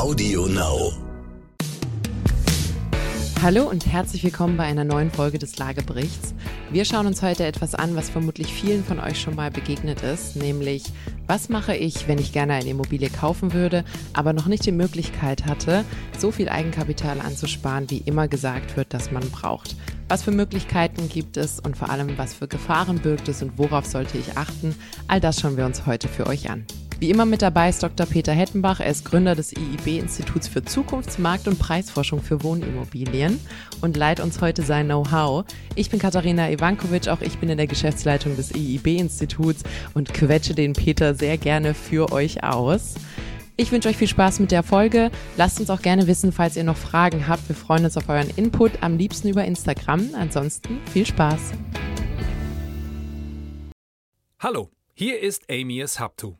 Audio Now. Hallo und herzlich willkommen bei einer neuen Folge des Lageberichts. Wir schauen uns heute etwas an, was vermutlich vielen von euch schon mal begegnet ist, nämlich was mache ich, wenn ich gerne eine Immobilie kaufen würde, aber noch nicht die Möglichkeit hatte, so viel Eigenkapital anzusparen, wie immer gesagt wird, dass man braucht. Was für Möglichkeiten gibt es und vor allem, was für Gefahren birgt es und worauf sollte ich achten? All das schauen wir uns heute für euch an. Wie immer mit dabei ist Dr. Peter Hettenbach. Er ist Gründer des IIB-Instituts für Zukunfts-, Markt- und Preisforschung für Wohnimmobilien und leiht uns heute sein Know-how. Ich bin Katharina Ivankovic, auch ich bin in der Geschäftsleitung des IIB-Instituts und quetsche den Peter sehr gerne für euch aus. Ich wünsche euch viel Spaß mit der Folge. Lasst uns auch gerne wissen, falls ihr noch Fragen habt. Wir freuen uns auf euren Input, am liebsten über Instagram. Ansonsten viel Spaß. Hallo, hier ist Amias Haptu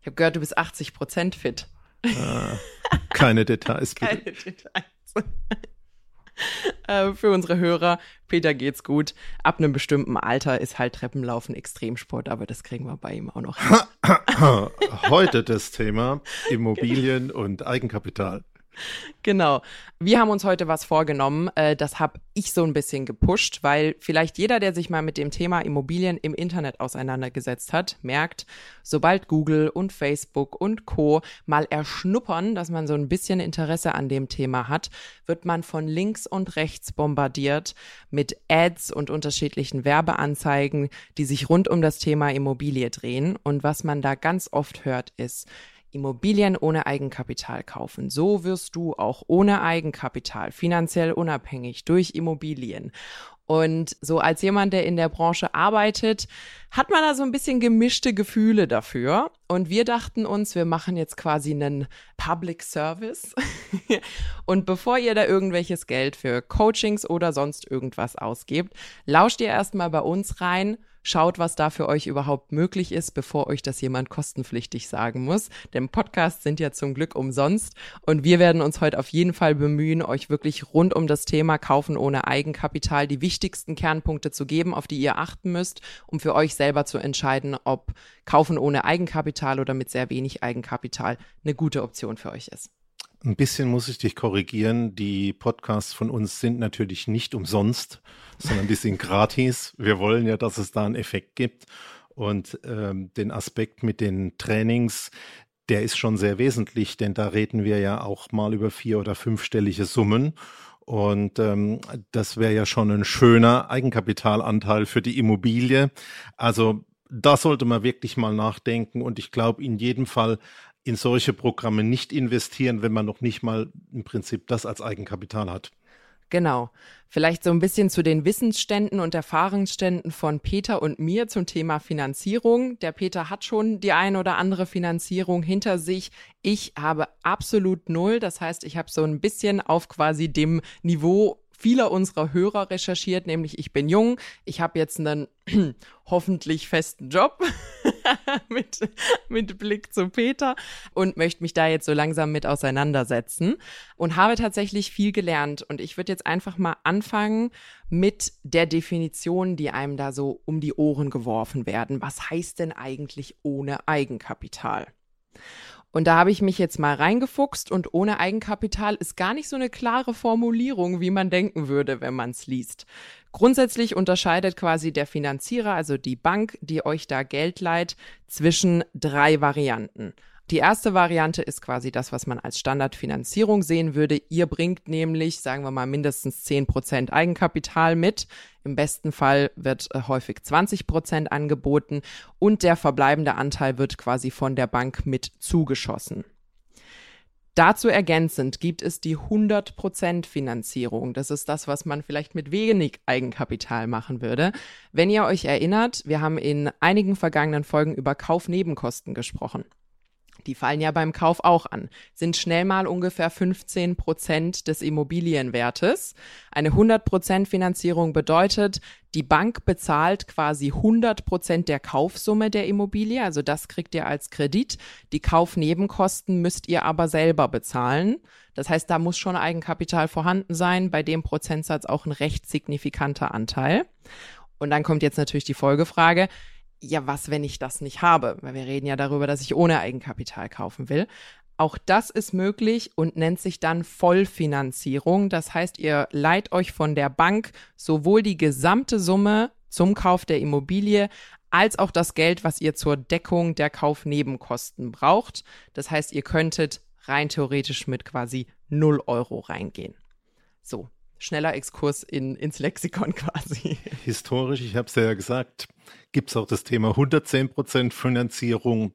Ich habe gehört, du bist 80% fit. Äh, keine Details, bitte. Keine Details. Äh, Für unsere Hörer, Peter geht's gut. Ab einem bestimmten Alter ist halt Treppenlaufen Extremsport, aber das kriegen wir bei ihm auch noch. Heute das Thema Immobilien und Eigenkapital. Genau. Wir haben uns heute was vorgenommen. Äh, das habe ich so ein bisschen gepusht, weil vielleicht jeder, der sich mal mit dem Thema Immobilien im Internet auseinandergesetzt hat, merkt, sobald Google und Facebook und Co. mal erschnuppern, dass man so ein bisschen Interesse an dem Thema hat, wird man von links und rechts bombardiert mit Ads und unterschiedlichen Werbeanzeigen, die sich rund um das Thema Immobilie drehen. Und was man da ganz oft hört, ist, Immobilien ohne Eigenkapital kaufen. So wirst du auch ohne Eigenkapital finanziell unabhängig durch Immobilien. Und so als jemand, der in der Branche arbeitet, hat man da so ein bisschen gemischte Gefühle dafür. Und wir dachten uns, wir machen jetzt quasi einen Public Service. Und bevor ihr da irgendwelches Geld für Coachings oder sonst irgendwas ausgebt, lauscht ihr erstmal bei uns rein, Schaut, was da für euch überhaupt möglich ist, bevor euch das jemand kostenpflichtig sagen muss. Denn Podcasts sind ja zum Glück umsonst. Und wir werden uns heute auf jeden Fall bemühen, euch wirklich rund um das Thema Kaufen ohne Eigenkapital die wichtigsten Kernpunkte zu geben, auf die ihr achten müsst, um für euch selber zu entscheiden, ob Kaufen ohne Eigenkapital oder mit sehr wenig Eigenkapital eine gute Option für euch ist. Ein bisschen muss ich dich korrigieren. Die Podcasts von uns sind natürlich nicht umsonst, sondern die sind gratis. Wir wollen ja, dass es da einen Effekt gibt. Und ähm, den Aspekt mit den Trainings, der ist schon sehr wesentlich, denn da reden wir ja auch mal über vier- oder fünfstellige Summen. Und ähm, das wäre ja schon ein schöner Eigenkapitalanteil für die Immobilie. Also da sollte man wirklich mal nachdenken. Und ich glaube, in jedem Fall in solche Programme nicht investieren, wenn man noch nicht mal im Prinzip das als Eigenkapital hat. Genau. Vielleicht so ein bisschen zu den Wissensständen und Erfahrungsständen von Peter und mir zum Thema Finanzierung. Der Peter hat schon die ein oder andere Finanzierung hinter sich. Ich habe absolut null. Das heißt, ich habe so ein bisschen auf quasi dem Niveau vieler unserer Hörer recherchiert, nämlich ich bin jung, ich habe jetzt einen hoffentlich festen Job mit, mit Blick zu Peter und möchte mich da jetzt so langsam mit auseinandersetzen und habe tatsächlich viel gelernt. Und ich würde jetzt einfach mal anfangen mit der Definition, die einem da so um die Ohren geworfen werden. Was heißt denn eigentlich ohne Eigenkapital? Und da habe ich mich jetzt mal reingefuchst und ohne Eigenkapital ist gar nicht so eine klare Formulierung, wie man denken würde, wenn man es liest. Grundsätzlich unterscheidet quasi der Finanzierer, also die Bank, die euch da Geld leiht, zwischen drei Varianten. Die erste Variante ist quasi das, was man als Standardfinanzierung sehen würde. Ihr bringt nämlich, sagen wir mal, mindestens 10% Eigenkapital mit. Im besten Fall wird äh, häufig 20% angeboten und der verbleibende Anteil wird quasi von der Bank mit zugeschossen. Dazu ergänzend gibt es die 100% Finanzierung. Das ist das, was man vielleicht mit wenig Eigenkapital machen würde. Wenn ihr euch erinnert, wir haben in einigen vergangenen Folgen über Kaufnebenkosten gesprochen. Die fallen ja beim Kauf auch an, sind schnell mal ungefähr 15 Prozent des Immobilienwertes. Eine 100 Prozent Finanzierung bedeutet, die Bank bezahlt quasi 100 Prozent der Kaufsumme der Immobilie, also das kriegt ihr als Kredit. Die Kaufnebenkosten müsst ihr aber selber bezahlen. Das heißt, da muss schon Eigenkapital vorhanden sein, bei dem Prozentsatz auch ein recht signifikanter Anteil. Und dann kommt jetzt natürlich die Folgefrage, ja, was, wenn ich das nicht habe? Weil wir reden ja darüber, dass ich ohne Eigenkapital kaufen will. Auch das ist möglich und nennt sich dann Vollfinanzierung. Das heißt, ihr leiht euch von der Bank sowohl die gesamte Summe zum Kauf der Immobilie als auch das Geld, was ihr zur Deckung der Kaufnebenkosten braucht. Das heißt, ihr könntet rein theoretisch mit quasi 0 Euro reingehen. So, schneller Exkurs in, ins Lexikon quasi. Historisch, ich habe es ja gesagt, gibt es auch das Thema 110% Finanzierung.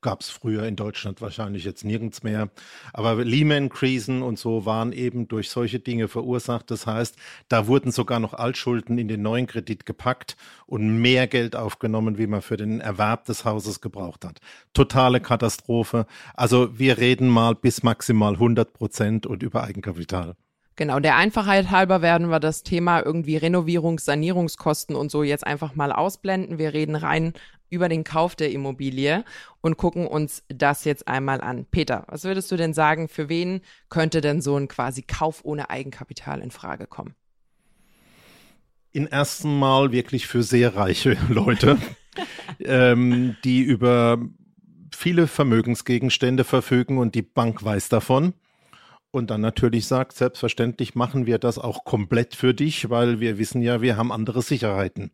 Gab es früher in Deutschland wahrscheinlich jetzt nirgends mehr. Aber Lehman-Krisen und so waren eben durch solche Dinge verursacht. Das heißt, da wurden sogar noch Altschulden in den neuen Kredit gepackt und mehr Geld aufgenommen, wie man für den Erwerb des Hauses gebraucht hat. Totale Katastrophe. Also wir reden mal bis maximal 100 Prozent und über Eigenkapital. Genau, der Einfachheit halber werden wir das Thema irgendwie Renovierungs-, Sanierungskosten und so jetzt einfach mal ausblenden. Wir reden rein über den Kauf der Immobilie und gucken uns das jetzt einmal an. Peter, was würdest du denn sagen, für wen könnte denn so ein quasi Kauf ohne Eigenkapital in Frage kommen? In ersten Mal wirklich für sehr reiche Leute, ähm, die über viele Vermögensgegenstände verfügen und die Bank weiß davon und dann natürlich sagt, selbstverständlich machen wir das auch komplett für dich, weil wir wissen ja, wir haben andere Sicherheiten.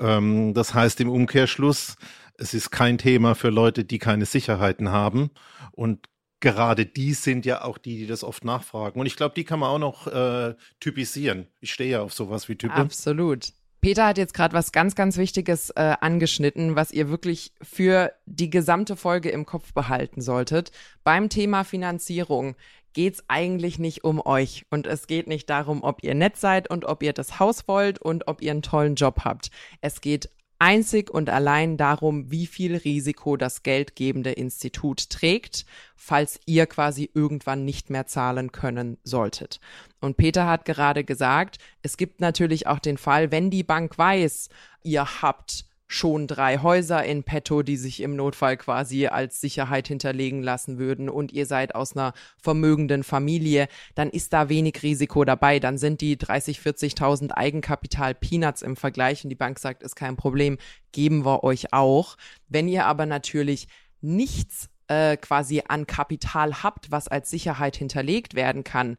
Ähm, das heißt im Umkehrschluss, es ist kein Thema für Leute, die keine Sicherheiten haben. Und gerade die sind ja auch die, die das oft nachfragen. Und ich glaube, die kann man auch noch äh, typisieren. Ich stehe ja auf sowas wie Typen. Absolut. Peter hat jetzt gerade was ganz, ganz Wichtiges äh, angeschnitten, was ihr wirklich für die gesamte Folge im Kopf behalten solltet. Beim Thema Finanzierung geht's eigentlich nicht um euch und es geht nicht darum, ob ihr nett seid und ob ihr das Haus wollt und ob ihr einen tollen Job habt. Es geht einzig und allein darum, wie viel Risiko das geldgebende Institut trägt, falls ihr quasi irgendwann nicht mehr zahlen können solltet. Und Peter hat gerade gesagt, es gibt natürlich auch den Fall, wenn die Bank weiß, ihr habt schon drei Häuser in petto, die sich im Notfall quasi als Sicherheit hinterlegen lassen würden und ihr seid aus einer vermögenden Familie, dann ist da wenig Risiko dabei. Dann sind die 30, 40.000 Eigenkapital Peanuts im Vergleich und die Bank sagt, ist kein Problem, geben wir euch auch. Wenn ihr aber natürlich nichts äh, quasi an Kapital habt, was als Sicherheit hinterlegt werden kann,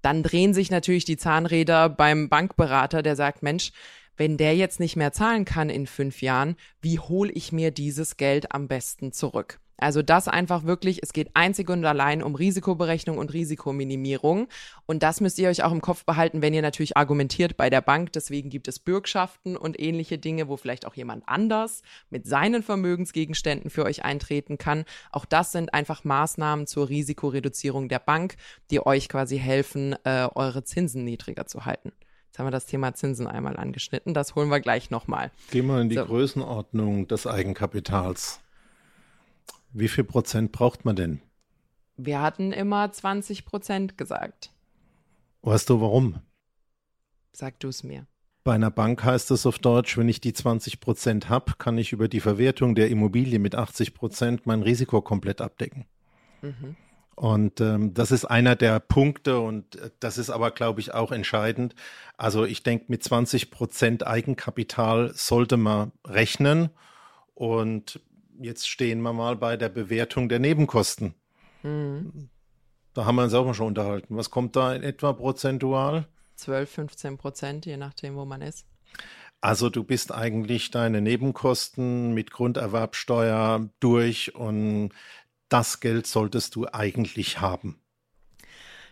dann drehen sich natürlich die Zahnräder beim Bankberater, der sagt, Mensch, wenn der jetzt nicht mehr zahlen kann in fünf Jahren, wie hole ich mir dieses Geld am besten zurück? Also das einfach wirklich, es geht einzig und allein um Risikoberechnung und Risikominimierung. Und das müsst ihr euch auch im Kopf behalten, wenn ihr natürlich argumentiert bei der Bank. Deswegen gibt es Bürgschaften und ähnliche Dinge, wo vielleicht auch jemand anders mit seinen Vermögensgegenständen für euch eintreten kann. Auch das sind einfach Maßnahmen zur Risikoreduzierung der Bank, die euch quasi helfen, äh, eure Zinsen niedriger zu halten. Haben wir das Thema Zinsen einmal angeschnitten. Das holen wir gleich nochmal. Gehen wir in die so. Größenordnung des Eigenkapitals. Wie viel Prozent braucht man denn? Wir hatten immer 20 Prozent gesagt. Weißt du warum? Sag du es mir. Bei einer Bank heißt es auf Deutsch, wenn ich die 20 Prozent habe, kann ich über die Verwertung der Immobilie mit 80 Prozent mein Risiko komplett abdecken. Mhm. Und ähm, das ist einer der Punkte und äh, das ist aber, glaube ich, auch entscheidend. Also ich denke, mit 20 Prozent Eigenkapital sollte man rechnen. Und jetzt stehen wir mal bei der Bewertung der Nebenkosten. Mhm. Da haben wir uns auch mal schon unterhalten. Was kommt da in etwa prozentual? 12, 15 Prozent, je nachdem, wo man ist. Also du bist eigentlich deine Nebenkosten mit Grunderwerbsteuer durch und das Geld solltest du eigentlich haben.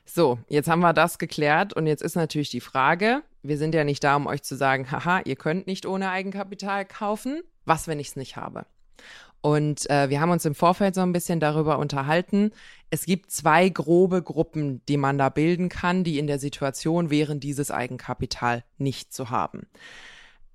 So, jetzt haben wir das geklärt und jetzt ist natürlich die Frage, wir sind ja nicht da, um euch zu sagen, haha, ihr könnt nicht ohne Eigenkapital kaufen. Was, wenn ich es nicht habe? Und äh, wir haben uns im Vorfeld so ein bisschen darüber unterhalten. Es gibt zwei grobe Gruppen, die man da bilden kann, die in der Situation wären, dieses Eigenkapital nicht zu haben.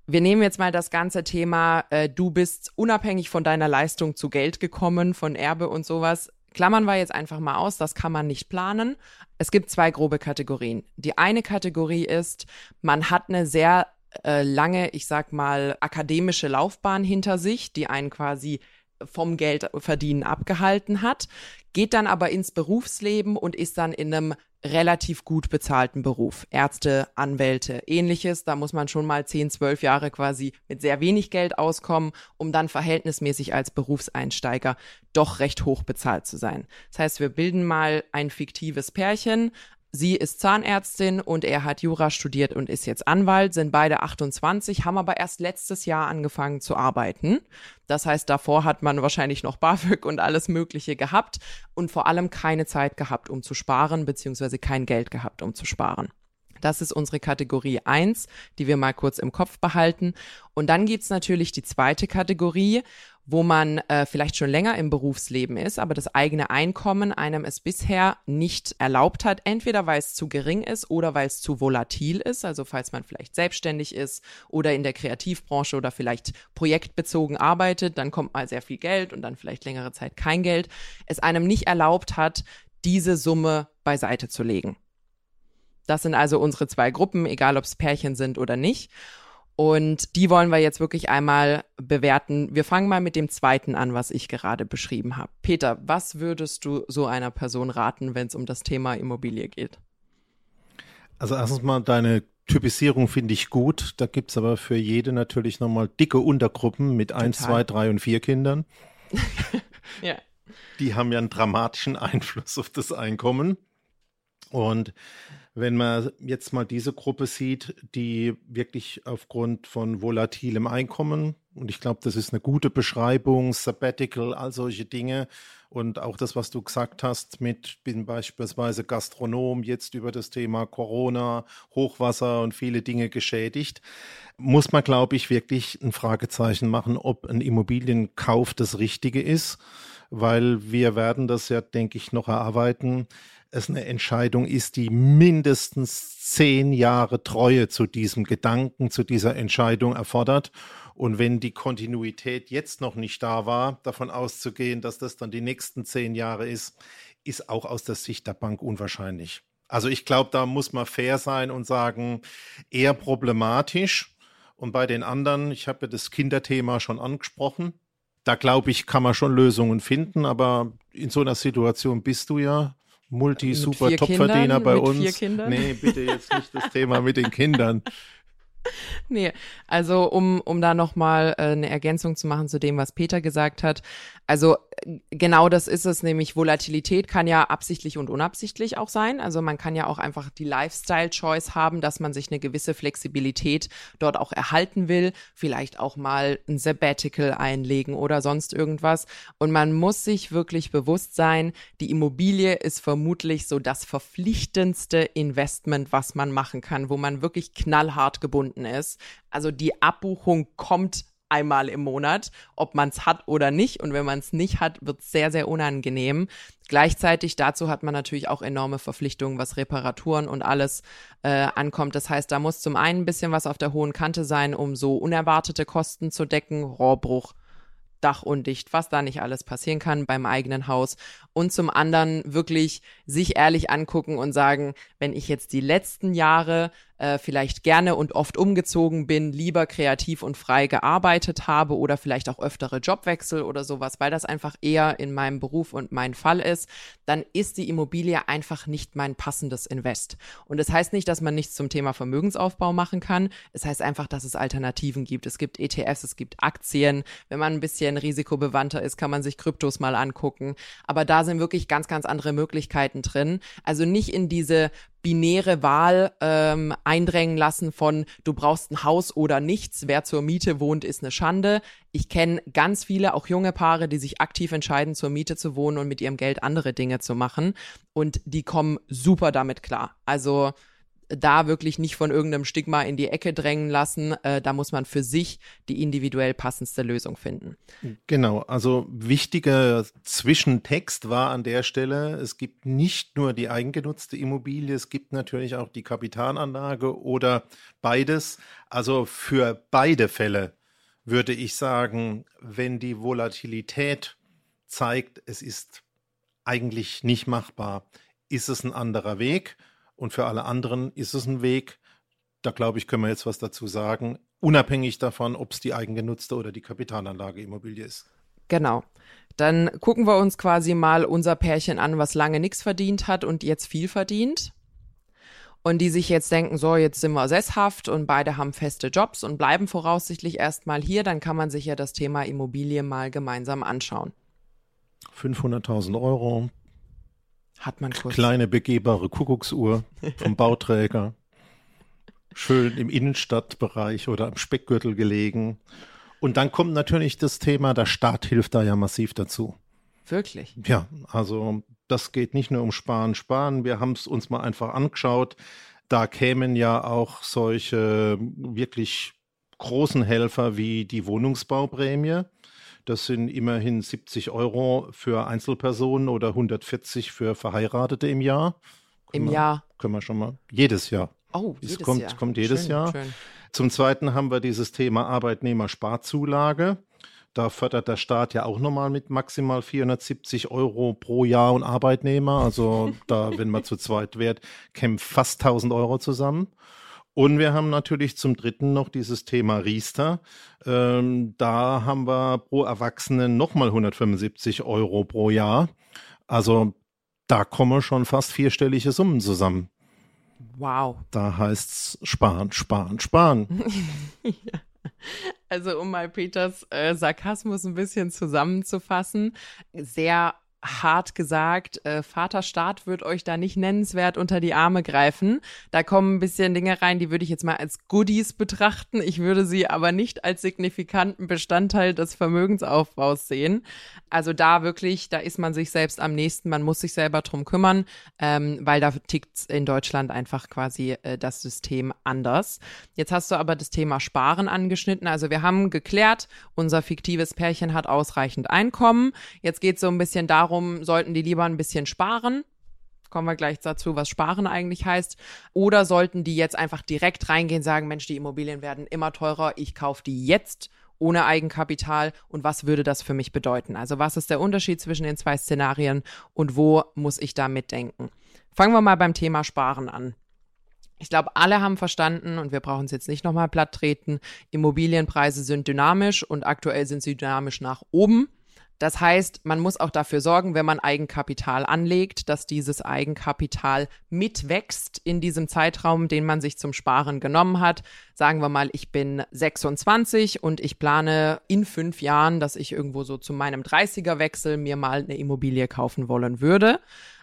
Wir nehmen jetzt mal das ganze Thema, äh, du bist unabhängig von deiner Leistung zu Geld gekommen, von Erbe und sowas. Klammern wir jetzt einfach mal aus, das kann man nicht planen. Es gibt zwei grobe Kategorien. Die eine Kategorie ist, man hat eine sehr äh, lange, ich sag mal, akademische Laufbahn hinter sich, die einen quasi vom Geldverdienen abgehalten hat, geht dann aber ins Berufsleben und ist dann in einem relativ gut bezahlten Beruf. Ärzte, Anwälte, ähnliches. Da muss man schon mal 10, 12 Jahre quasi mit sehr wenig Geld auskommen, um dann verhältnismäßig als Berufseinsteiger doch recht hoch bezahlt zu sein. Das heißt, wir bilden mal ein fiktives Pärchen. Sie ist Zahnärztin und er hat Jura studiert und ist jetzt Anwalt, sind beide 28, haben aber erst letztes Jahr angefangen zu arbeiten. Das heißt, davor hat man wahrscheinlich noch BAföG und alles Mögliche gehabt und vor allem keine Zeit gehabt, um zu sparen, beziehungsweise kein Geld gehabt, um zu sparen. Das ist unsere Kategorie 1, die wir mal kurz im Kopf behalten. Und dann gibt's natürlich die zweite Kategorie, wo man äh, vielleicht schon länger im Berufsleben ist, aber das eigene Einkommen einem es bisher nicht erlaubt hat, entweder weil es zu gering ist oder weil es zu volatil ist, also falls man vielleicht selbstständig ist oder in der Kreativbranche oder vielleicht projektbezogen arbeitet, dann kommt mal sehr viel Geld und dann vielleicht längere Zeit kein Geld, es einem nicht erlaubt hat, diese Summe beiseite zu legen. Das sind also unsere zwei Gruppen, egal ob es Pärchen sind oder nicht. Und die wollen wir jetzt wirklich einmal bewerten. Wir fangen mal mit dem zweiten an, was ich gerade beschrieben habe. Peter, was würdest du so einer Person raten, wenn es um das Thema Immobilie geht? Also erstens mal deine Typisierung finde ich gut. Da gibt es aber für jede natürlich nochmal dicke Untergruppen mit Total. eins, zwei, drei und vier Kindern. ja. Die haben ja einen dramatischen Einfluss auf das Einkommen. Und wenn man jetzt mal diese Gruppe sieht, die wirklich aufgrund von volatilem Einkommen, und ich glaube, das ist eine gute Beschreibung, Sabbatical, all solche Dinge, und auch das, was du gesagt hast, mit bin beispielsweise Gastronom, jetzt über das Thema Corona, Hochwasser und viele Dinge geschädigt, muss man, glaube ich, wirklich ein Fragezeichen machen, ob ein Immobilienkauf das Richtige ist, weil wir werden das ja, denke ich, noch erarbeiten es eine Entscheidung ist, die mindestens zehn Jahre Treue zu diesem Gedanken, zu dieser Entscheidung erfordert. Und wenn die Kontinuität jetzt noch nicht da war, davon auszugehen, dass das dann die nächsten zehn Jahre ist, ist auch aus der Sicht der Bank unwahrscheinlich. Also ich glaube, da muss man fair sein und sagen, eher problematisch. Und bei den anderen, ich habe ja das Kinderthema schon angesprochen, da glaube ich, kann man schon Lösungen finden, aber in so einer Situation bist du ja Multi-Super-Topverdiener bei uns. Nee, bitte jetzt nicht das Thema mit den Kindern. Nee, also um, um da nochmal äh, eine Ergänzung zu machen zu dem, was Peter gesagt hat. Also genau das ist es, nämlich Volatilität kann ja absichtlich und unabsichtlich auch sein. Also man kann ja auch einfach die Lifestyle-Choice haben, dass man sich eine gewisse Flexibilität dort auch erhalten will, vielleicht auch mal ein Sabbatical einlegen oder sonst irgendwas. Und man muss sich wirklich bewusst sein, die Immobilie ist vermutlich so das verpflichtendste Investment, was man machen kann, wo man wirklich knallhart gebunden ist. Also die Abbuchung kommt einmal im Monat, ob man es hat oder nicht. Und wenn man es nicht hat, wird es sehr, sehr unangenehm. Gleichzeitig dazu hat man natürlich auch enorme Verpflichtungen, was Reparaturen und alles äh, ankommt. Das heißt, da muss zum einen ein bisschen was auf der hohen Kante sein, um so unerwartete Kosten zu decken, Rohrbruch, Dach undicht, was da nicht alles passieren kann beim eigenen Haus. Und zum anderen wirklich sich ehrlich angucken und sagen, wenn ich jetzt die letzten Jahre äh, vielleicht gerne und oft umgezogen bin, lieber kreativ und frei gearbeitet habe oder vielleicht auch öftere Jobwechsel oder sowas, weil das einfach eher in meinem Beruf und mein Fall ist, dann ist die Immobilie einfach nicht mein passendes Invest. Und das heißt nicht, dass man nichts zum Thema Vermögensaufbau machen kann. Es heißt einfach, dass es Alternativen gibt. Es gibt ETFs, es gibt Aktien. Wenn man ein bisschen risikobewandter ist, kann man sich Kryptos mal angucken. Aber da sind wirklich ganz, ganz andere Möglichkeiten drin. Also nicht in diese binäre Wahl ähm, eindrängen lassen von du brauchst ein Haus oder nichts, wer zur Miete wohnt, ist eine Schande. Ich kenne ganz viele, auch junge Paare, die sich aktiv entscheiden, zur Miete zu wohnen und mit ihrem Geld andere Dinge zu machen. Und die kommen super damit klar. Also da wirklich nicht von irgendeinem Stigma in die Ecke drängen lassen. Äh, da muss man für sich die individuell passendste Lösung finden. Genau, also wichtiger Zwischentext war an der Stelle, es gibt nicht nur die eigengenutzte Immobilie, es gibt natürlich auch die Kapitalanlage oder beides. Also für beide Fälle würde ich sagen, wenn die Volatilität zeigt, es ist eigentlich nicht machbar, ist es ein anderer Weg und für alle anderen ist es ein Weg. Da glaube ich, können wir jetzt was dazu sagen, unabhängig davon, ob es die eigengenutzte oder die Kapitalanlage Immobilie ist. Genau. Dann gucken wir uns quasi mal unser Pärchen an, was lange nichts verdient hat und jetzt viel verdient und die sich jetzt denken, so, jetzt sind wir sesshaft und beide haben feste Jobs und bleiben voraussichtlich erstmal hier, dann kann man sich ja das Thema Immobilie mal gemeinsam anschauen. 500.000 Euro. Hat man kurz. Kleine begehbare Kuckucksuhr vom Bauträger. Schön im Innenstadtbereich oder am Speckgürtel gelegen. Und dann kommt natürlich das Thema, der Staat hilft da ja massiv dazu. Wirklich? Ja, also das geht nicht nur um Sparen, Sparen. Wir haben es uns mal einfach angeschaut. Da kämen ja auch solche wirklich großen Helfer wie die Wohnungsbauprämie. Das sind immerhin 70 Euro für Einzelpersonen oder 140 für Verheiratete im Jahr. Können Im wir, Jahr? Können wir schon mal. Jedes Jahr. Oh, es jedes kommt, Jahr. kommt jedes schön, Jahr. Schön. Zum Zweiten haben wir dieses Thema Arbeitnehmersparzulage. Da fördert der Staat ja auch nochmal mit maximal 470 Euro pro Jahr und Arbeitnehmer. Also da, wenn man zu zweit wird, kämen fast 1000 Euro zusammen. Und wir haben natürlich zum Dritten noch dieses Thema Riester. Ähm, da haben wir pro Erwachsenen nochmal 175 Euro pro Jahr. Also da kommen schon fast vierstellige Summen zusammen. Wow. Da heißt's sparen, sparen, sparen. ja. Also um mal Peters äh, Sarkasmus ein bisschen zusammenzufassen, sehr hart gesagt, äh, Vaterstaat wird euch da nicht nennenswert unter die Arme greifen. Da kommen ein bisschen Dinge rein, die würde ich jetzt mal als Goodies betrachten. Ich würde sie aber nicht als signifikanten Bestandteil des Vermögensaufbaus sehen. Also da wirklich, da ist man sich selbst am nächsten, man muss sich selber drum kümmern, ähm, weil da tickt in Deutschland einfach quasi äh, das System anders. Jetzt hast du aber das Thema Sparen angeschnitten. Also wir haben geklärt, unser fiktives Pärchen hat ausreichend Einkommen. Jetzt geht es so ein bisschen darum, warum sollten die lieber ein bisschen sparen? Kommen wir gleich dazu, was sparen eigentlich heißt. Oder sollten die jetzt einfach direkt reingehen, sagen, Mensch, die Immobilien werden immer teurer, ich kaufe die jetzt ohne Eigenkapital und was würde das für mich bedeuten? Also was ist der Unterschied zwischen den zwei Szenarien und wo muss ich da mitdenken? Fangen wir mal beim Thema Sparen an. Ich glaube, alle haben verstanden und wir brauchen es jetzt nicht nochmal platt treten. Immobilienpreise sind dynamisch und aktuell sind sie dynamisch nach oben. Das heißt, man muss auch dafür sorgen, wenn man Eigenkapital anlegt, dass dieses Eigenkapital mitwächst in diesem Zeitraum, den man sich zum Sparen genommen hat. Sagen wir mal, ich bin 26 und ich plane in fünf Jahren, dass ich irgendwo so zu meinem 30er Wechsel mir mal eine Immobilie kaufen wollen würde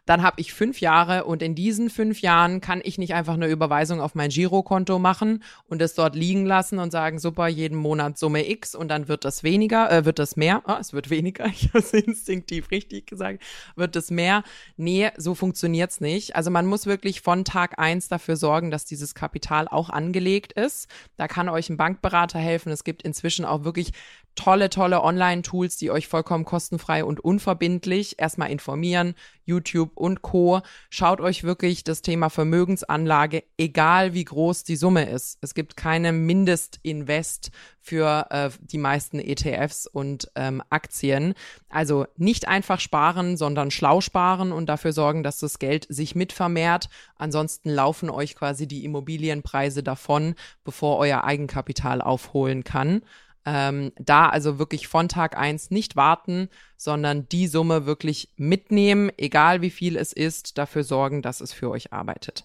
dann habe ich fünf Jahre und in diesen fünf Jahren kann ich nicht einfach eine Überweisung auf mein Girokonto machen und es dort liegen lassen und sagen, super, jeden Monat Summe X und dann wird das weniger, äh, wird das mehr, ah, es wird weniger, ich habe es instinktiv richtig gesagt, wird es mehr. Nee, so funktioniert's nicht. Also man muss wirklich von Tag eins dafür sorgen, dass dieses Kapital auch angelegt ist. Da kann euch ein Bankberater helfen. Es gibt inzwischen auch wirklich tolle, tolle Online-Tools, die euch vollkommen kostenfrei und unverbindlich erstmal informieren, YouTube und Co. Schaut euch wirklich das Thema Vermögensanlage, egal wie groß die Summe ist. Es gibt keine Mindestinvest für äh, die meisten ETFs und ähm, Aktien. Also nicht einfach sparen, sondern schlau sparen und dafür sorgen, dass das Geld sich mitvermehrt. Ansonsten laufen euch quasi die Immobilienpreise davon, bevor euer Eigenkapital aufholen kann. Ähm, da also wirklich von Tag eins nicht warten, sondern die Summe wirklich mitnehmen, egal wie viel es ist, dafür sorgen, dass es für euch arbeitet.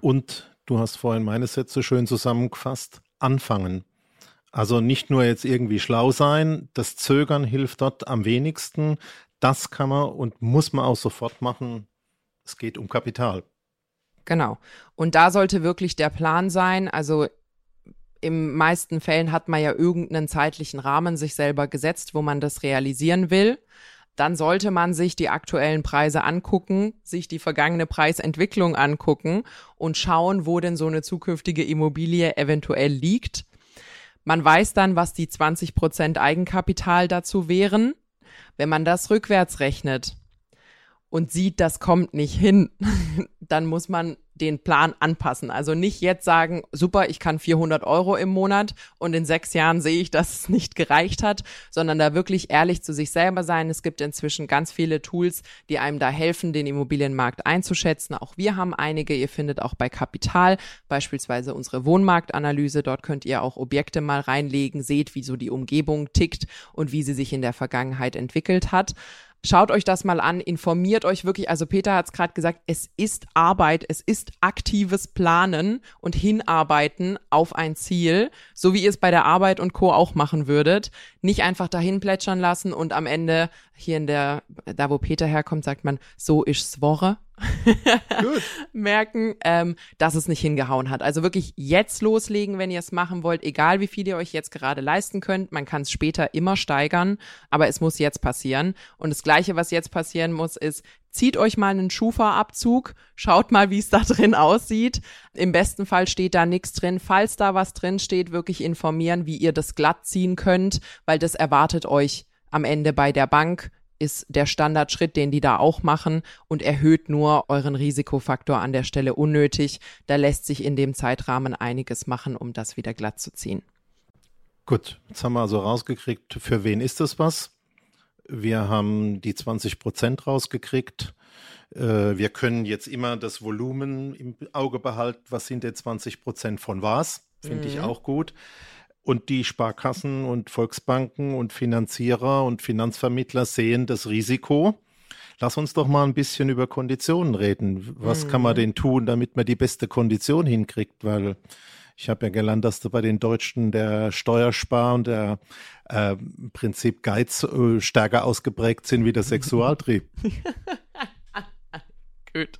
Und du hast vorhin meine Sätze schön zusammengefasst, anfangen. Also nicht nur jetzt irgendwie schlau sein, das Zögern hilft dort am wenigsten. Das kann man und muss man auch sofort machen. Es geht um Kapital. Genau. Und da sollte wirklich der Plan sein, also im meisten Fällen hat man ja irgendeinen zeitlichen Rahmen sich selber gesetzt, wo man das realisieren will. dann sollte man sich die aktuellen Preise angucken, sich die vergangene Preisentwicklung angucken und schauen, wo denn so eine zukünftige Immobilie eventuell liegt. Man weiß dann, was die 20 Prozent Eigenkapital dazu wären. Wenn man das rückwärts rechnet und sieht, das kommt nicht hin, dann muss man den Plan anpassen. Also nicht jetzt sagen, super, ich kann 400 Euro im Monat und in sechs Jahren sehe ich, dass es nicht gereicht hat, sondern da wirklich ehrlich zu sich selber sein. Es gibt inzwischen ganz viele Tools, die einem da helfen, den Immobilienmarkt einzuschätzen. Auch wir haben einige. Ihr findet auch bei Kapital beispielsweise unsere Wohnmarktanalyse. Dort könnt ihr auch Objekte mal reinlegen, seht, wie so die Umgebung tickt und wie sie sich in der Vergangenheit entwickelt hat. Schaut euch das mal an, informiert euch wirklich. Also Peter hat es gerade gesagt, es ist Arbeit, es ist aktives Planen und Hinarbeiten auf ein Ziel, so wie ihr es bei der Arbeit und Co. auch machen würdet. Nicht einfach dahin plätschern lassen und am Ende hier in der, da wo Peter herkommt, sagt man, so ist's Woche. merken, ähm, dass es nicht hingehauen hat. Also wirklich jetzt loslegen, wenn ihr es machen wollt, egal wie viel ihr euch jetzt gerade leisten könnt. Man kann es später immer steigern, aber es muss jetzt passieren. Und das Gleiche, was jetzt passieren muss, ist, zieht euch mal einen Schufa-Abzug, schaut mal, wie es da drin aussieht. Im besten Fall steht da nichts drin. Falls da was drin steht, wirklich informieren, wie ihr das glatt ziehen könnt, weil das erwartet euch am Ende bei der Bank ist der Standardschritt, den die da auch machen und erhöht nur euren Risikofaktor an der Stelle unnötig. Da lässt sich in dem Zeitrahmen einiges machen, um das wieder glatt zu ziehen. Gut, jetzt haben wir also rausgekriegt, für wen ist das was? Wir haben die 20 Prozent rausgekriegt. Äh, wir können jetzt immer das Volumen im Auge behalten. Was sind denn 20 Prozent von was? Finde mhm. ich auch gut. Und die Sparkassen und Volksbanken und Finanzierer und Finanzvermittler sehen das Risiko. Lass uns doch mal ein bisschen über Konditionen reden. Was mhm. kann man mhm. denn tun, damit man die beste Kondition hinkriegt? Weil ich habe ja gelernt, dass da bei den Deutschen der Steuerspar und der äh, Prinzip Geiz äh, stärker ausgeprägt sind wie der Sexualtrieb. Gut.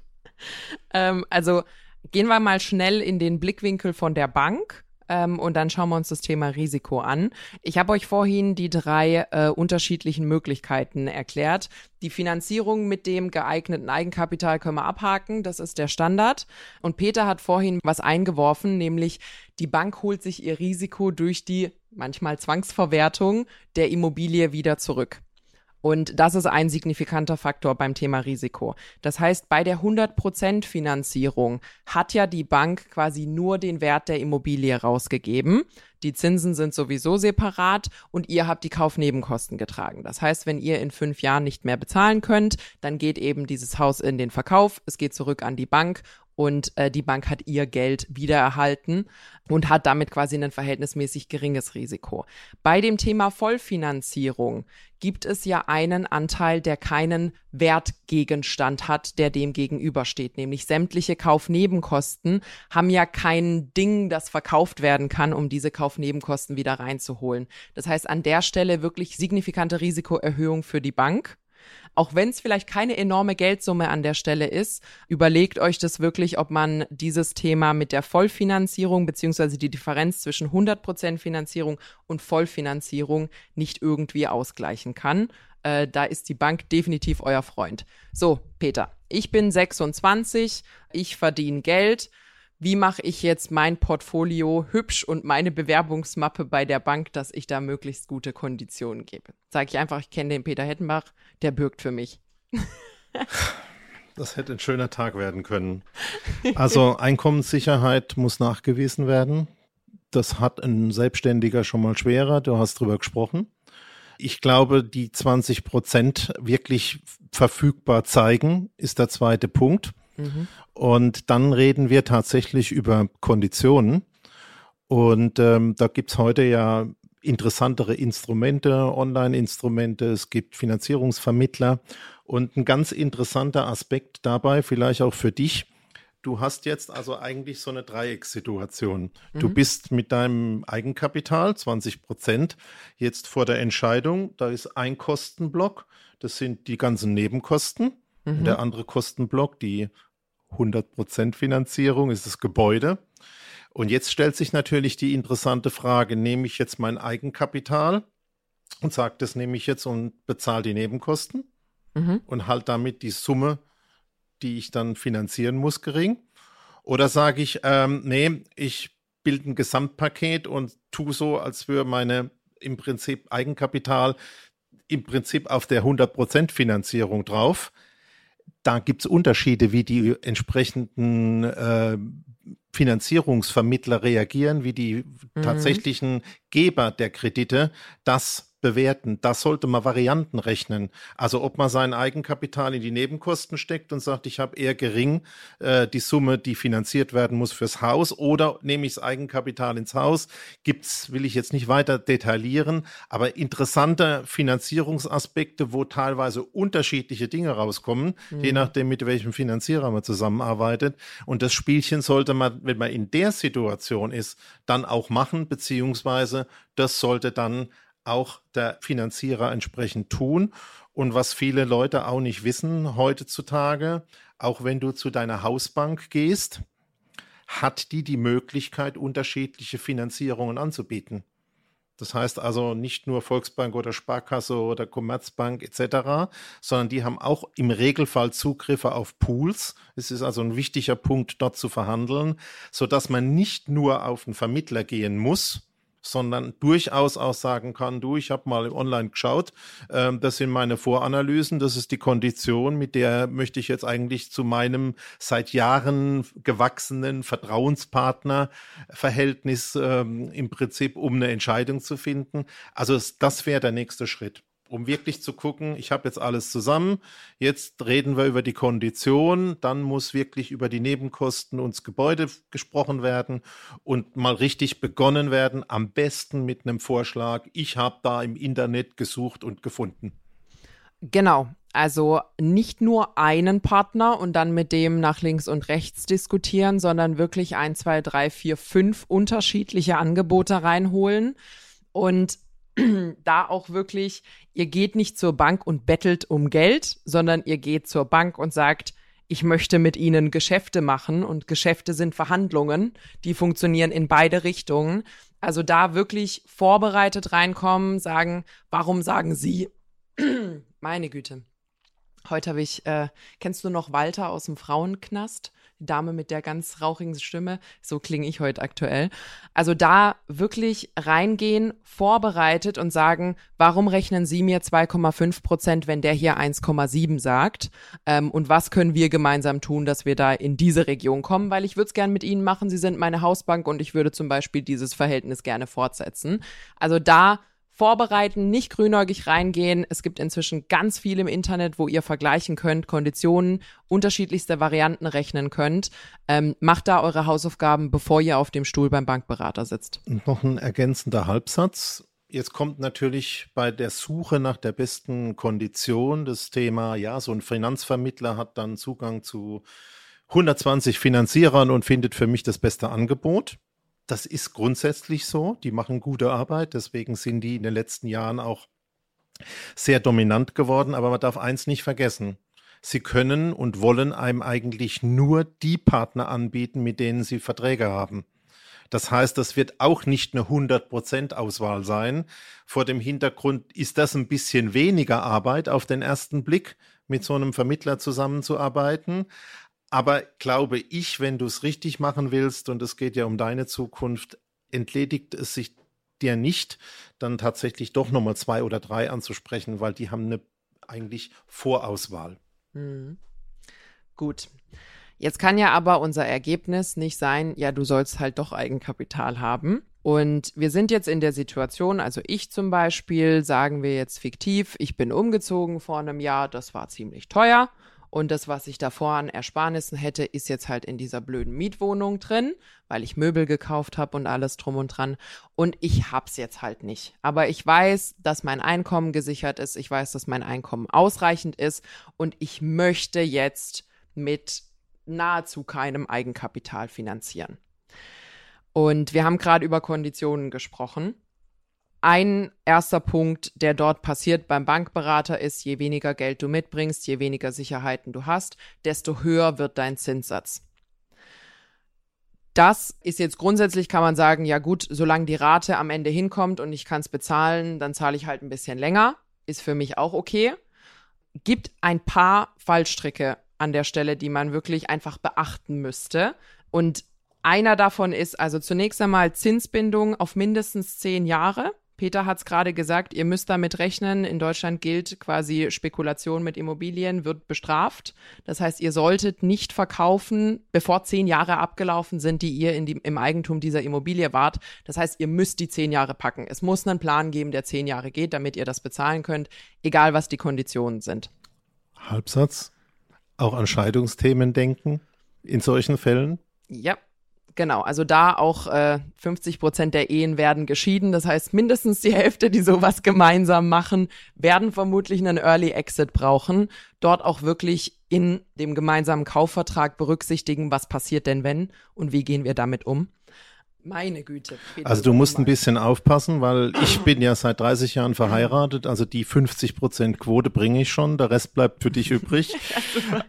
Ähm, also gehen wir mal schnell in den Blickwinkel von der Bank. Ähm, und dann schauen wir uns das Thema Risiko an. Ich habe euch vorhin die drei äh, unterschiedlichen Möglichkeiten erklärt. Die Finanzierung mit dem geeigneten Eigenkapital können wir abhaken, das ist der Standard. Und Peter hat vorhin was eingeworfen, nämlich die Bank holt sich ihr Risiko durch die manchmal Zwangsverwertung der Immobilie wieder zurück. Und das ist ein signifikanter Faktor beim Thema Risiko. Das heißt, bei der 100% Finanzierung hat ja die Bank quasi nur den Wert der Immobilie rausgegeben. Die Zinsen sind sowieso separat und ihr habt die Kaufnebenkosten getragen. Das heißt, wenn ihr in fünf Jahren nicht mehr bezahlen könnt, dann geht eben dieses Haus in den Verkauf, es geht zurück an die Bank und äh, die Bank hat ihr Geld wiedererhalten und hat damit quasi ein verhältnismäßig geringes Risiko. Bei dem Thema Vollfinanzierung gibt es ja einen Anteil, der keinen Wertgegenstand hat, der dem gegenübersteht, nämlich sämtliche Kaufnebenkosten haben ja kein Ding, das verkauft werden kann, um diese Kaufnebenkosten wieder reinzuholen. Das heißt, an der Stelle wirklich signifikante Risikoerhöhung für die Bank auch wenn es vielleicht keine enorme Geldsumme an der Stelle ist, überlegt euch das wirklich, ob man dieses Thema mit der Vollfinanzierung beziehungsweise die Differenz zwischen 100% Finanzierung und Vollfinanzierung nicht irgendwie ausgleichen kann. Äh, da ist die Bank definitiv euer Freund. So, Peter, ich bin 26, ich verdiene Geld wie mache ich jetzt mein Portfolio hübsch und meine Bewerbungsmappe bei der Bank, dass ich da möglichst gute Konditionen gebe. Sage ich einfach, ich kenne den Peter Hettenbach, der bürgt für mich. Das hätte ein schöner Tag werden können. Also Einkommenssicherheit muss nachgewiesen werden. Das hat ein Selbstständiger schon mal schwerer. Du hast drüber gesprochen. Ich glaube, die 20 Prozent wirklich verfügbar zeigen, ist der zweite Punkt. Mhm. Und dann reden wir tatsächlich über Konditionen. Und ähm, da gibt's heute ja interessantere Instrumente, Online-Instrumente, es gibt Finanzierungsvermittler. Und ein ganz interessanter Aspekt dabei, vielleicht auch für dich, du hast jetzt also eigentlich so eine Dreieckssituation. Mhm. Du bist mit deinem Eigenkapital, 20 Prozent, jetzt vor der Entscheidung, da ist ein Kostenblock, das sind die ganzen Nebenkosten. Mhm. Der andere Kostenblock, die 100% Finanzierung ist das Gebäude. Und jetzt stellt sich natürlich die interessante Frage, nehme ich jetzt mein Eigenkapital und sage, das nehme ich jetzt und bezahle die Nebenkosten mhm. und halt damit die Summe, die ich dann finanzieren muss, gering. Oder sage ich, ähm, nee, ich bilde ein Gesamtpaket und tue so, als würde meine im Prinzip Eigenkapital im Prinzip auf der 100% Finanzierung drauf. Da gibt es Unterschiede, wie die entsprechenden äh, Finanzierungsvermittler reagieren, wie die mhm. tatsächlichen Geber der Kredite das bewerten. Das sollte man Varianten rechnen. Also ob man sein Eigenkapital in die Nebenkosten steckt und sagt, ich habe eher gering äh, die Summe, die finanziert werden muss fürs Haus, oder nehme ich das Eigenkapital ins Haus. Gibt's, will ich jetzt nicht weiter detaillieren, aber interessante Finanzierungsaspekte, wo teilweise unterschiedliche Dinge rauskommen, mhm. je nachdem, mit welchem Finanzierer man zusammenarbeitet. Und das Spielchen sollte man, wenn man in der Situation ist, dann auch machen, beziehungsweise das sollte dann auch der Finanzierer entsprechend tun. Und was viele Leute auch nicht wissen heutzutage, auch wenn du zu deiner Hausbank gehst, hat die die Möglichkeit, unterschiedliche Finanzierungen anzubieten. Das heißt also nicht nur Volksbank oder Sparkasse oder Commerzbank etc., sondern die haben auch im Regelfall Zugriffe auf Pools. Es ist also ein wichtiger Punkt, dort zu verhandeln, so dass man nicht nur auf einen Vermittler gehen muss, sondern durchaus auch sagen kann, du, ich habe mal online geschaut, äh, das sind meine Voranalysen, das ist die Kondition, mit der möchte ich jetzt eigentlich zu meinem seit Jahren gewachsenen Vertrauenspartner Verhältnis ähm, im Prinzip, um eine Entscheidung zu finden. Also das wäre der nächste Schritt um wirklich zu gucken, ich habe jetzt alles zusammen, jetzt reden wir über die Kondition, dann muss wirklich über die Nebenkosten und das Gebäude gesprochen werden und mal richtig begonnen werden, am besten mit einem Vorschlag, ich habe da im Internet gesucht und gefunden. Genau, also nicht nur einen Partner und dann mit dem nach links und rechts diskutieren, sondern wirklich ein, zwei, drei, vier, fünf unterschiedliche Angebote reinholen. Und da auch wirklich, ihr geht nicht zur Bank und bettelt um Geld, sondern ihr geht zur Bank und sagt, ich möchte mit ihnen Geschäfte machen und Geschäfte sind Verhandlungen, die funktionieren in beide Richtungen. Also da wirklich vorbereitet reinkommen, sagen, warum sagen Sie, meine Güte. Heute habe ich, äh, kennst du noch Walter aus dem Frauenknast? Die Dame mit der ganz rauchigen Stimme, so klinge ich heute aktuell. Also da wirklich reingehen, vorbereitet und sagen, warum rechnen Sie mir 2,5 Prozent, wenn der hier 1,7 sagt? Ähm, und was können wir gemeinsam tun, dass wir da in diese Region kommen? Weil ich würde es gerne mit Ihnen machen. Sie sind meine Hausbank und ich würde zum Beispiel dieses Verhältnis gerne fortsetzen. Also da vorbereiten, nicht grünäugig reingehen. Es gibt inzwischen ganz viel im Internet, wo ihr vergleichen könnt, Konditionen, unterschiedlichste Varianten rechnen könnt. Ähm, macht da eure Hausaufgaben, bevor ihr auf dem Stuhl beim Bankberater sitzt. Und noch ein ergänzender Halbsatz. Jetzt kommt natürlich bei der Suche nach der besten Kondition das Thema, ja, so ein Finanzvermittler hat dann Zugang zu 120 Finanzierern und findet für mich das beste Angebot. Das ist grundsätzlich so. Die machen gute Arbeit. Deswegen sind die in den letzten Jahren auch sehr dominant geworden. Aber man darf eins nicht vergessen. Sie können und wollen einem eigentlich nur die Partner anbieten, mit denen sie Verträge haben. Das heißt, das wird auch nicht eine 100% Auswahl sein. Vor dem Hintergrund ist das ein bisschen weniger Arbeit auf den ersten Blick, mit so einem Vermittler zusammenzuarbeiten. Aber glaube ich, wenn du es richtig machen willst und es geht ja um deine Zukunft, entledigt es sich dir nicht, dann tatsächlich doch nochmal zwei oder drei anzusprechen, weil die haben eine eigentlich Vorauswahl. Mhm. Gut. Jetzt kann ja aber unser Ergebnis nicht sein, ja, du sollst halt doch Eigenkapital haben. Und wir sind jetzt in der Situation, also ich zum Beispiel, sagen wir jetzt fiktiv, ich bin umgezogen vor einem Jahr, das war ziemlich teuer. Und das, was ich davor an Ersparnissen hätte, ist jetzt halt in dieser blöden Mietwohnung drin, weil ich Möbel gekauft habe und alles drum und dran. Und ich hab's jetzt halt nicht. Aber ich weiß, dass mein Einkommen gesichert ist. Ich weiß, dass mein Einkommen ausreichend ist. Und ich möchte jetzt mit nahezu keinem Eigenkapital finanzieren. Und wir haben gerade über Konditionen gesprochen ein erster Punkt, der dort passiert beim Bankberater ist, je weniger Geld du mitbringst, je weniger Sicherheiten du hast, desto höher wird dein Zinssatz. Das ist jetzt grundsätzlich, kann man sagen, ja gut, solange die Rate am Ende hinkommt und ich kann es bezahlen, dann zahle ich halt ein bisschen länger. Ist für mich auch okay. Gibt ein paar Fallstricke an der Stelle, die man wirklich einfach beachten müsste. Und einer davon ist also zunächst einmal Zinsbindung auf mindestens zehn Jahre. Peter hat es gerade gesagt, ihr müsst damit rechnen. In Deutschland gilt quasi Spekulation mit Immobilien wird bestraft. Das heißt, ihr solltet nicht verkaufen, bevor zehn Jahre abgelaufen sind, die ihr die, im Eigentum dieser Immobilie wart. Das heißt, ihr müsst die zehn Jahre packen. Es muss einen Plan geben, der zehn Jahre geht, damit ihr das bezahlen könnt, egal was die Konditionen sind. Halbsatz. Auch an Scheidungsthemen denken in solchen Fällen? Ja, Genau, also da auch äh, 50 Prozent der Ehen werden geschieden. Das heißt, mindestens die Hälfte, die sowas gemeinsam machen, werden vermutlich einen Early Exit brauchen. Dort auch wirklich in dem gemeinsamen Kaufvertrag berücksichtigen, was passiert denn wenn und wie gehen wir damit um. Meine Güte. Also du musst ein bisschen aufpassen, weil ich bin ja seit 30 Jahren verheiratet, also die 50 Prozent Quote bringe ich schon, der Rest bleibt für dich übrig.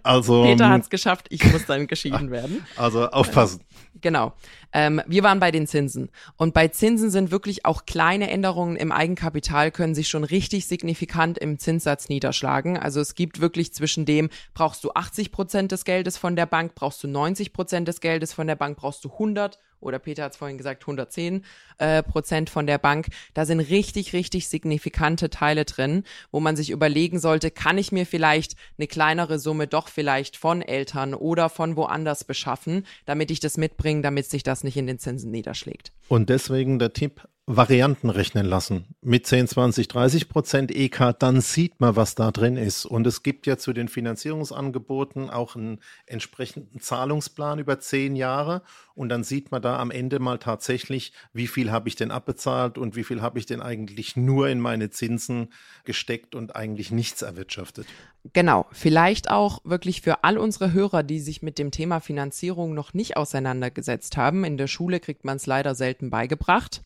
Also Peter ähm, hat es geschafft, ich muss dann geschieden werden. Also aufpassen. Genau. Ähm, wir waren bei den Zinsen. Und bei Zinsen sind wirklich auch kleine Änderungen im Eigenkapital können sich schon richtig signifikant im Zinssatz niederschlagen. Also es gibt wirklich zwischen dem, brauchst du 80 Prozent des Geldes von der Bank, brauchst du 90 Prozent des Geldes von der Bank, brauchst du 100 oder Peter hat es vorhin gesagt, 110 äh, Prozent von der Bank. Da sind richtig, richtig signifikante Teile drin, wo man sich überlegen sollte, kann ich mir vielleicht eine kleinere Summe doch vielleicht von Eltern oder von woanders beschaffen, damit ich das mitbringe, damit sich das nicht in den Zinsen niederschlägt. Und deswegen der Tipp, Varianten rechnen lassen mit 10, 20, 30 Prozent EK, dann sieht man, was da drin ist. Und es gibt ja zu den Finanzierungsangeboten auch einen entsprechenden Zahlungsplan über zehn Jahre. Und dann sieht man da am Ende mal tatsächlich, wie viel habe ich denn abbezahlt und wie viel habe ich denn eigentlich nur in meine Zinsen gesteckt und eigentlich nichts erwirtschaftet. Genau, vielleicht auch wirklich für all unsere Hörer, die sich mit dem Thema Finanzierung noch nicht auseinandergesetzt haben. In der Schule kriegt man es leider selten beigebracht.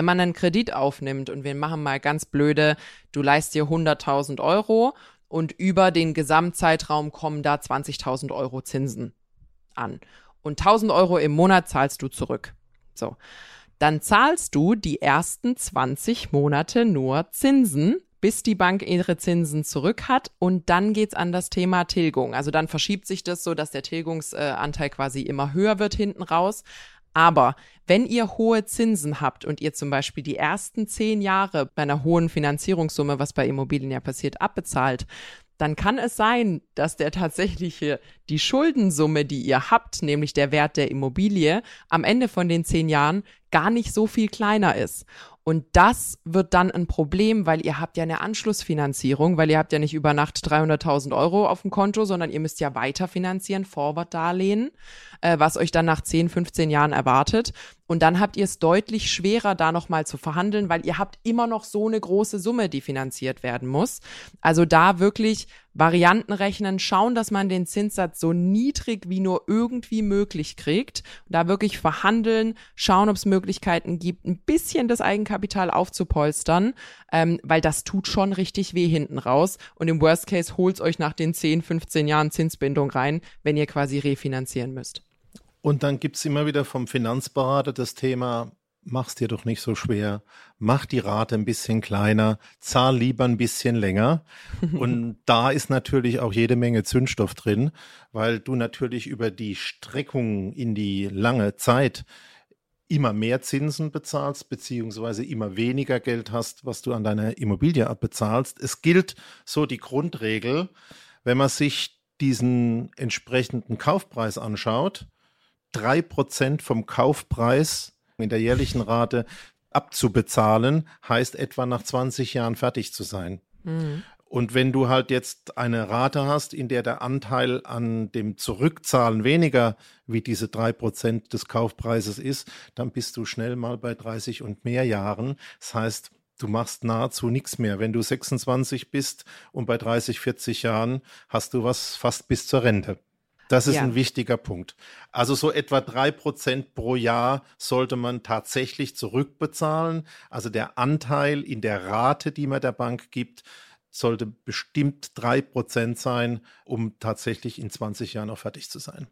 Wenn man einen Kredit aufnimmt und wir machen mal ganz blöde, du leist dir 100.000 Euro und über den Gesamtzeitraum kommen da 20.000 Euro Zinsen an. Und 1.000 Euro im Monat zahlst du zurück. So. Dann zahlst du die ersten 20 Monate nur Zinsen bis die Bank ihre Zinsen zurück hat und dann geht's an das Thema Tilgung. Also dann verschiebt sich das so, dass der Tilgungsanteil quasi immer höher wird hinten raus. Aber wenn ihr hohe Zinsen habt und ihr zum Beispiel die ersten zehn Jahre bei einer hohen Finanzierungssumme, was bei Immobilien ja passiert, abbezahlt, dann kann es sein, dass der tatsächliche, die Schuldensumme, die ihr habt, nämlich der Wert der Immobilie, am Ende von den zehn Jahren gar nicht so viel kleiner ist. Und das wird dann ein Problem, weil ihr habt ja eine Anschlussfinanzierung, weil ihr habt ja nicht über Nacht 300.000 Euro auf dem Konto, sondern ihr müsst ja weiter finanzieren, Forward-Darlehen, äh, was euch dann nach 10, 15 Jahren erwartet. Und dann habt ihr es deutlich schwerer, da nochmal zu verhandeln, weil ihr habt immer noch so eine große Summe, die finanziert werden muss. Also da wirklich Varianten rechnen, schauen, dass man den Zinssatz so niedrig wie nur irgendwie möglich kriegt. Da wirklich verhandeln, schauen, ob es Möglichkeiten gibt, ein bisschen das Eigenkapital aufzupolstern, ähm, weil das tut schon richtig weh hinten raus. Und im Worst Case holt's euch nach den 10, 15 Jahren Zinsbindung rein, wenn ihr quasi refinanzieren müsst. Und dann gibt es immer wieder vom Finanzberater das Thema, mach's dir doch nicht so schwer, mach die Rate ein bisschen kleiner, zahl lieber ein bisschen länger. Und da ist natürlich auch jede Menge Zündstoff drin, weil du natürlich über die Streckung in die lange Zeit immer mehr Zinsen bezahlst, beziehungsweise immer weniger Geld hast, was du an deiner Immobilie abbezahlst. Es gilt so die Grundregel, wenn man sich diesen entsprechenden Kaufpreis anschaut, drei Prozent vom Kaufpreis in der jährlichen Rate abzubezahlen, heißt etwa nach 20 Jahren fertig zu sein. Mhm. Und wenn du halt jetzt eine Rate hast, in der der Anteil an dem Zurückzahlen weniger wie diese drei Prozent des Kaufpreises ist, dann bist du schnell mal bei 30 und mehr Jahren. Das heißt, du machst nahezu nichts mehr. Wenn du 26 bist und bei 30, 40 Jahren hast du was fast bis zur Rente. Das ist ja. ein wichtiger Punkt. Also so etwa drei Prozent pro Jahr sollte man tatsächlich zurückbezahlen. Also der Anteil in der Rate, die man der Bank gibt, sollte bestimmt drei Prozent sein, um tatsächlich in 20 Jahren auch fertig zu sein.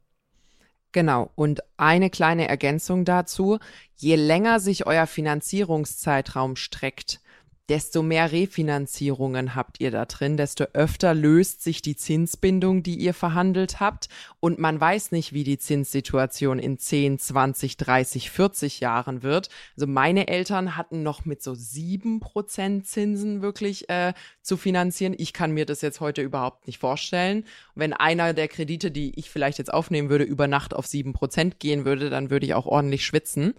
Genau. Und eine kleine Ergänzung dazu. Je länger sich euer Finanzierungszeitraum streckt, desto mehr Refinanzierungen habt ihr da drin, desto öfter löst sich die Zinsbindung, die ihr verhandelt habt. Und man weiß nicht, wie die Zinssituation in 10, 20, 30, 40 Jahren wird. Also meine Eltern hatten noch mit so sieben Prozent Zinsen wirklich äh, zu finanzieren. Ich kann mir das jetzt heute überhaupt nicht vorstellen. wenn einer der Kredite, die ich vielleicht jetzt aufnehmen würde, über Nacht auf sieben Prozent gehen würde, dann würde ich auch ordentlich schwitzen.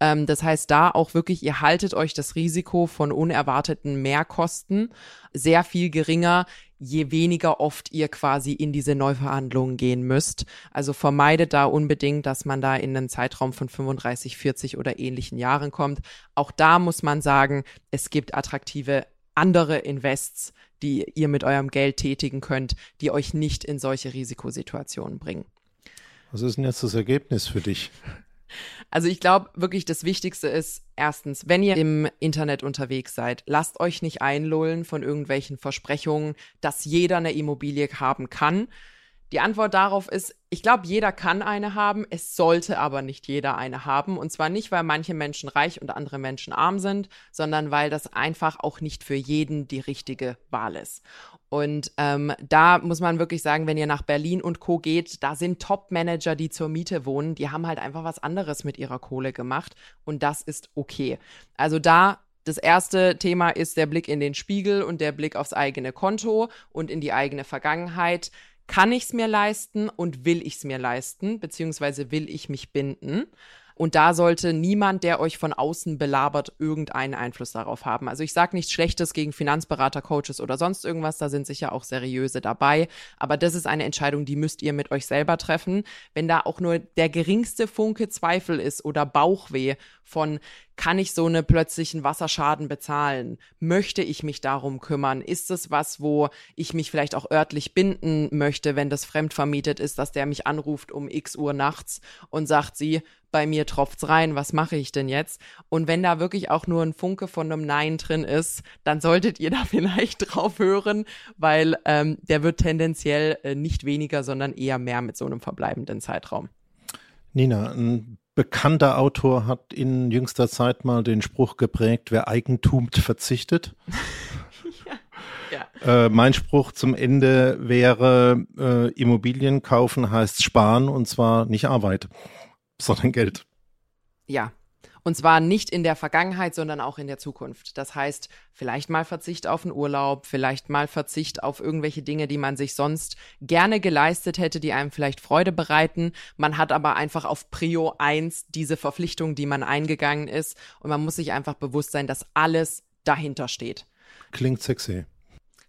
Ähm, das heißt, da auch wirklich, ihr haltet euch das Risiko von unerwarteten Mehrkosten sehr viel geringer, je weniger oft ihr quasi in diese Neuverhandlungen gehen müsst. Also vermeidet da unbedingt, dass man da in einen Zeitraum von 35, 40 oder ähnlichen Jahren kommt. Auch da muss man sagen, es gibt attraktive andere Invests, die ihr mit eurem Geld tätigen könnt, die euch nicht in solche Risikosituationen bringen. Was ist denn jetzt das Ergebnis für dich? Also ich glaube wirklich, das Wichtigste ist erstens, wenn ihr im Internet unterwegs seid, lasst euch nicht einlullen von irgendwelchen Versprechungen, dass jeder eine Immobilie haben kann. Die Antwort darauf ist, ich glaube, jeder kann eine haben, es sollte aber nicht jeder eine haben. Und zwar nicht, weil manche Menschen reich und andere Menschen arm sind, sondern weil das einfach auch nicht für jeden die richtige Wahl ist. Und ähm, da muss man wirklich sagen, wenn ihr nach Berlin und Co. geht, da sind Top-Manager, die zur Miete wohnen, die haben halt einfach was anderes mit ihrer Kohle gemacht. Und das ist okay. Also da das erste Thema ist der Blick in den Spiegel und der Blick aufs eigene Konto und in die eigene Vergangenheit kann ich es mir leisten und will ich es mir leisten, beziehungsweise will ich mich binden. Und da sollte niemand, der euch von außen belabert, irgendeinen Einfluss darauf haben. Also ich sage nichts Schlechtes gegen Finanzberater, Coaches oder sonst irgendwas, da sind sicher auch seriöse dabei. Aber das ist eine Entscheidung, die müsst ihr mit euch selber treffen. Wenn da auch nur der geringste Funke Zweifel ist oder Bauchweh von, kann ich so eine plötzlichen Wasserschaden bezahlen? Möchte ich mich darum kümmern? Ist es was, wo ich mich vielleicht auch örtlich binden möchte, wenn das fremdvermietet ist, dass der mich anruft um x Uhr nachts und sagt sie, bei mir tropft's rein, was mache ich denn jetzt? Und wenn da wirklich auch nur ein Funke von einem Nein drin ist, dann solltet ihr da vielleicht drauf hören, weil ähm, der wird tendenziell äh, nicht weniger, sondern eher mehr mit so einem verbleibenden Zeitraum. Nina, ein bekannter Autor hat in jüngster Zeit mal den Spruch geprägt, wer Eigentum verzichtet. ja. Ja. Äh, mein Spruch zum Ende wäre, äh, Immobilien kaufen heißt sparen und zwar nicht Arbeit, sondern Geld. Ja, und zwar nicht in der Vergangenheit, sondern auch in der Zukunft. Das heißt, vielleicht mal Verzicht auf einen Urlaub, vielleicht mal Verzicht auf irgendwelche Dinge, die man sich sonst gerne geleistet hätte, die einem vielleicht Freude bereiten. Man hat aber einfach auf Prio 1 diese Verpflichtung, die man eingegangen ist. Und man muss sich einfach bewusst sein, dass alles dahinter steht. Klingt sexy.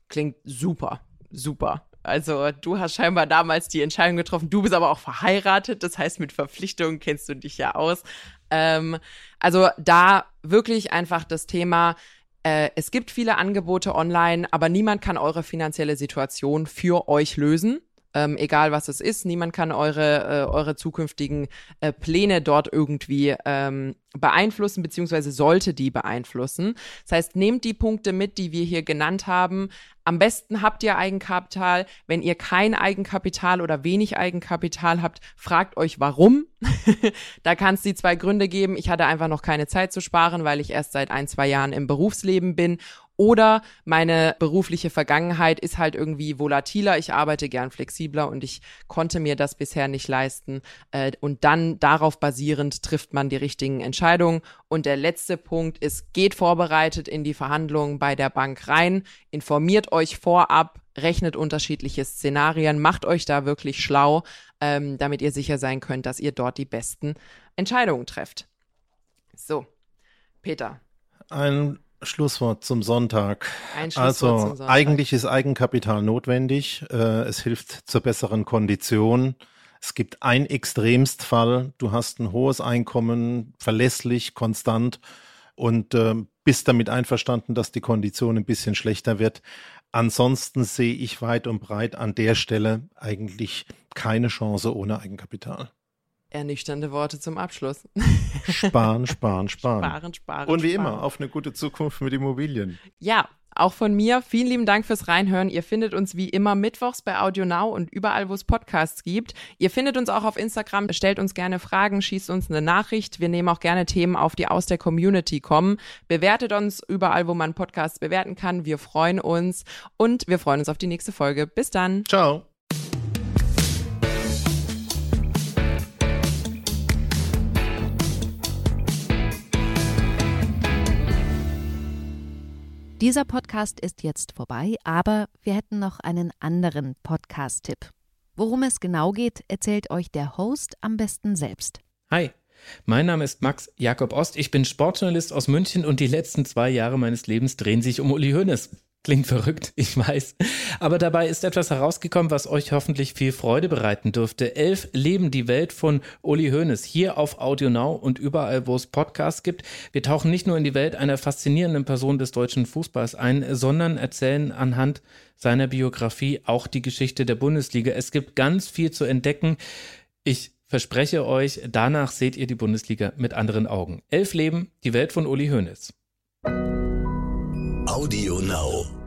Klingt super, super. Also du hast scheinbar damals die Entscheidung getroffen. Du bist aber auch verheiratet. Das heißt, mit Verpflichtungen kennst du dich ja aus. Ähm, also da wirklich einfach das Thema, äh, es gibt viele Angebote online, aber niemand kann eure finanzielle Situation für euch lösen. Ähm, egal was es ist, niemand kann eure, äh, eure zukünftigen äh, Pläne dort irgendwie ähm, beeinflussen, beziehungsweise sollte die beeinflussen. Das heißt, nehmt die Punkte mit, die wir hier genannt haben. Am besten habt ihr Eigenkapital. Wenn ihr kein Eigenkapital oder wenig Eigenkapital habt, fragt euch warum. da kann es die zwei Gründe geben. Ich hatte einfach noch keine Zeit zu sparen, weil ich erst seit ein, zwei Jahren im Berufsleben bin oder meine berufliche Vergangenheit ist halt irgendwie volatiler, ich arbeite gern flexibler und ich konnte mir das bisher nicht leisten. Äh, und dann darauf basierend trifft man die richtigen Entscheidungen. Und der letzte Punkt ist, geht vorbereitet in die Verhandlungen bei der Bank rein, informiert euch vorab, rechnet unterschiedliche Szenarien, macht euch da wirklich schlau, ähm, damit ihr sicher sein könnt, dass ihr dort die besten Entscheidungen trefft. So, Peter. Ein Schlusswort zum Sonntag. Ein Schlusswort also zum Sonntag. eigentlich ist Eigenkapital notwendig. Äh, es hilft zur besseren Kondition. Es gibt ein Extremstfall. Du hast ein hohes Einkommen, verlässlich, konstant und äh, bist damit einverstanden, dass die Kondition ein bisschen schlechter wird. Ansonsten sehe ich weit und breit an der Stelle eigentlich keine Chance ohne Eigenkapital. Ernüchternde Worte zum Abschluss. Sparen, sparen, sparen. Sparen, sparen. Und wie sparen. immer, auf eine gute Zukunft mit Immobilien. Ja, auch von mir vielen lieben Dank fürs Reinhören. Ihr findet uns wie immer mittwochs bei Audio Now und überall, wo es Podcasts gibt. Ihr findet uns auch auf Instagram. Stellt uns gerne Fragen, schießt uns eine Nachricht. Wir nehmen auch gerne Themen auf, die aus der Community kommen. Bewertet uns überall, wo man Podcasts bewerten kann. Wir freuen uns und wir freuen uns auf die nächste Folge. Bis dann. Ciao. Dieser Podcast ist jetzt vorbei, aber wir hätten noch einen anderen Podcast-Tipp. Worum es genau geht, erzählt euch der Host am besten selbst. Hi, mein Name ist Max Jakob Ost. Ich bin Sportjournalist aus München und die letzten zwei Jahre meines Lebens drehen sich um Uli Hoeneß. Klingt verrückt, ich weiß. Aber dabei ist etwas herausgekommen, was euch hoffentlich viel Freude bereiten dürfte. Elf Leben die Welt von Uli Hoeneß hier auf Audio Now und überall, wo es Podcasts gibt. Wir tauchen nicht nur in die Welt einer faszinierenden Person des deutschen Fußballs ein, sondern erzählen anhand seiner Biografie auch die Geschichte der Bundesliga. Es gibt ganz viel zu entdecken. Ich verspreche euch, danach seht ihr die Bundesliga mit anderen Augen. Elf Leben, die Welt von Uli Hoeneß. Audio Now.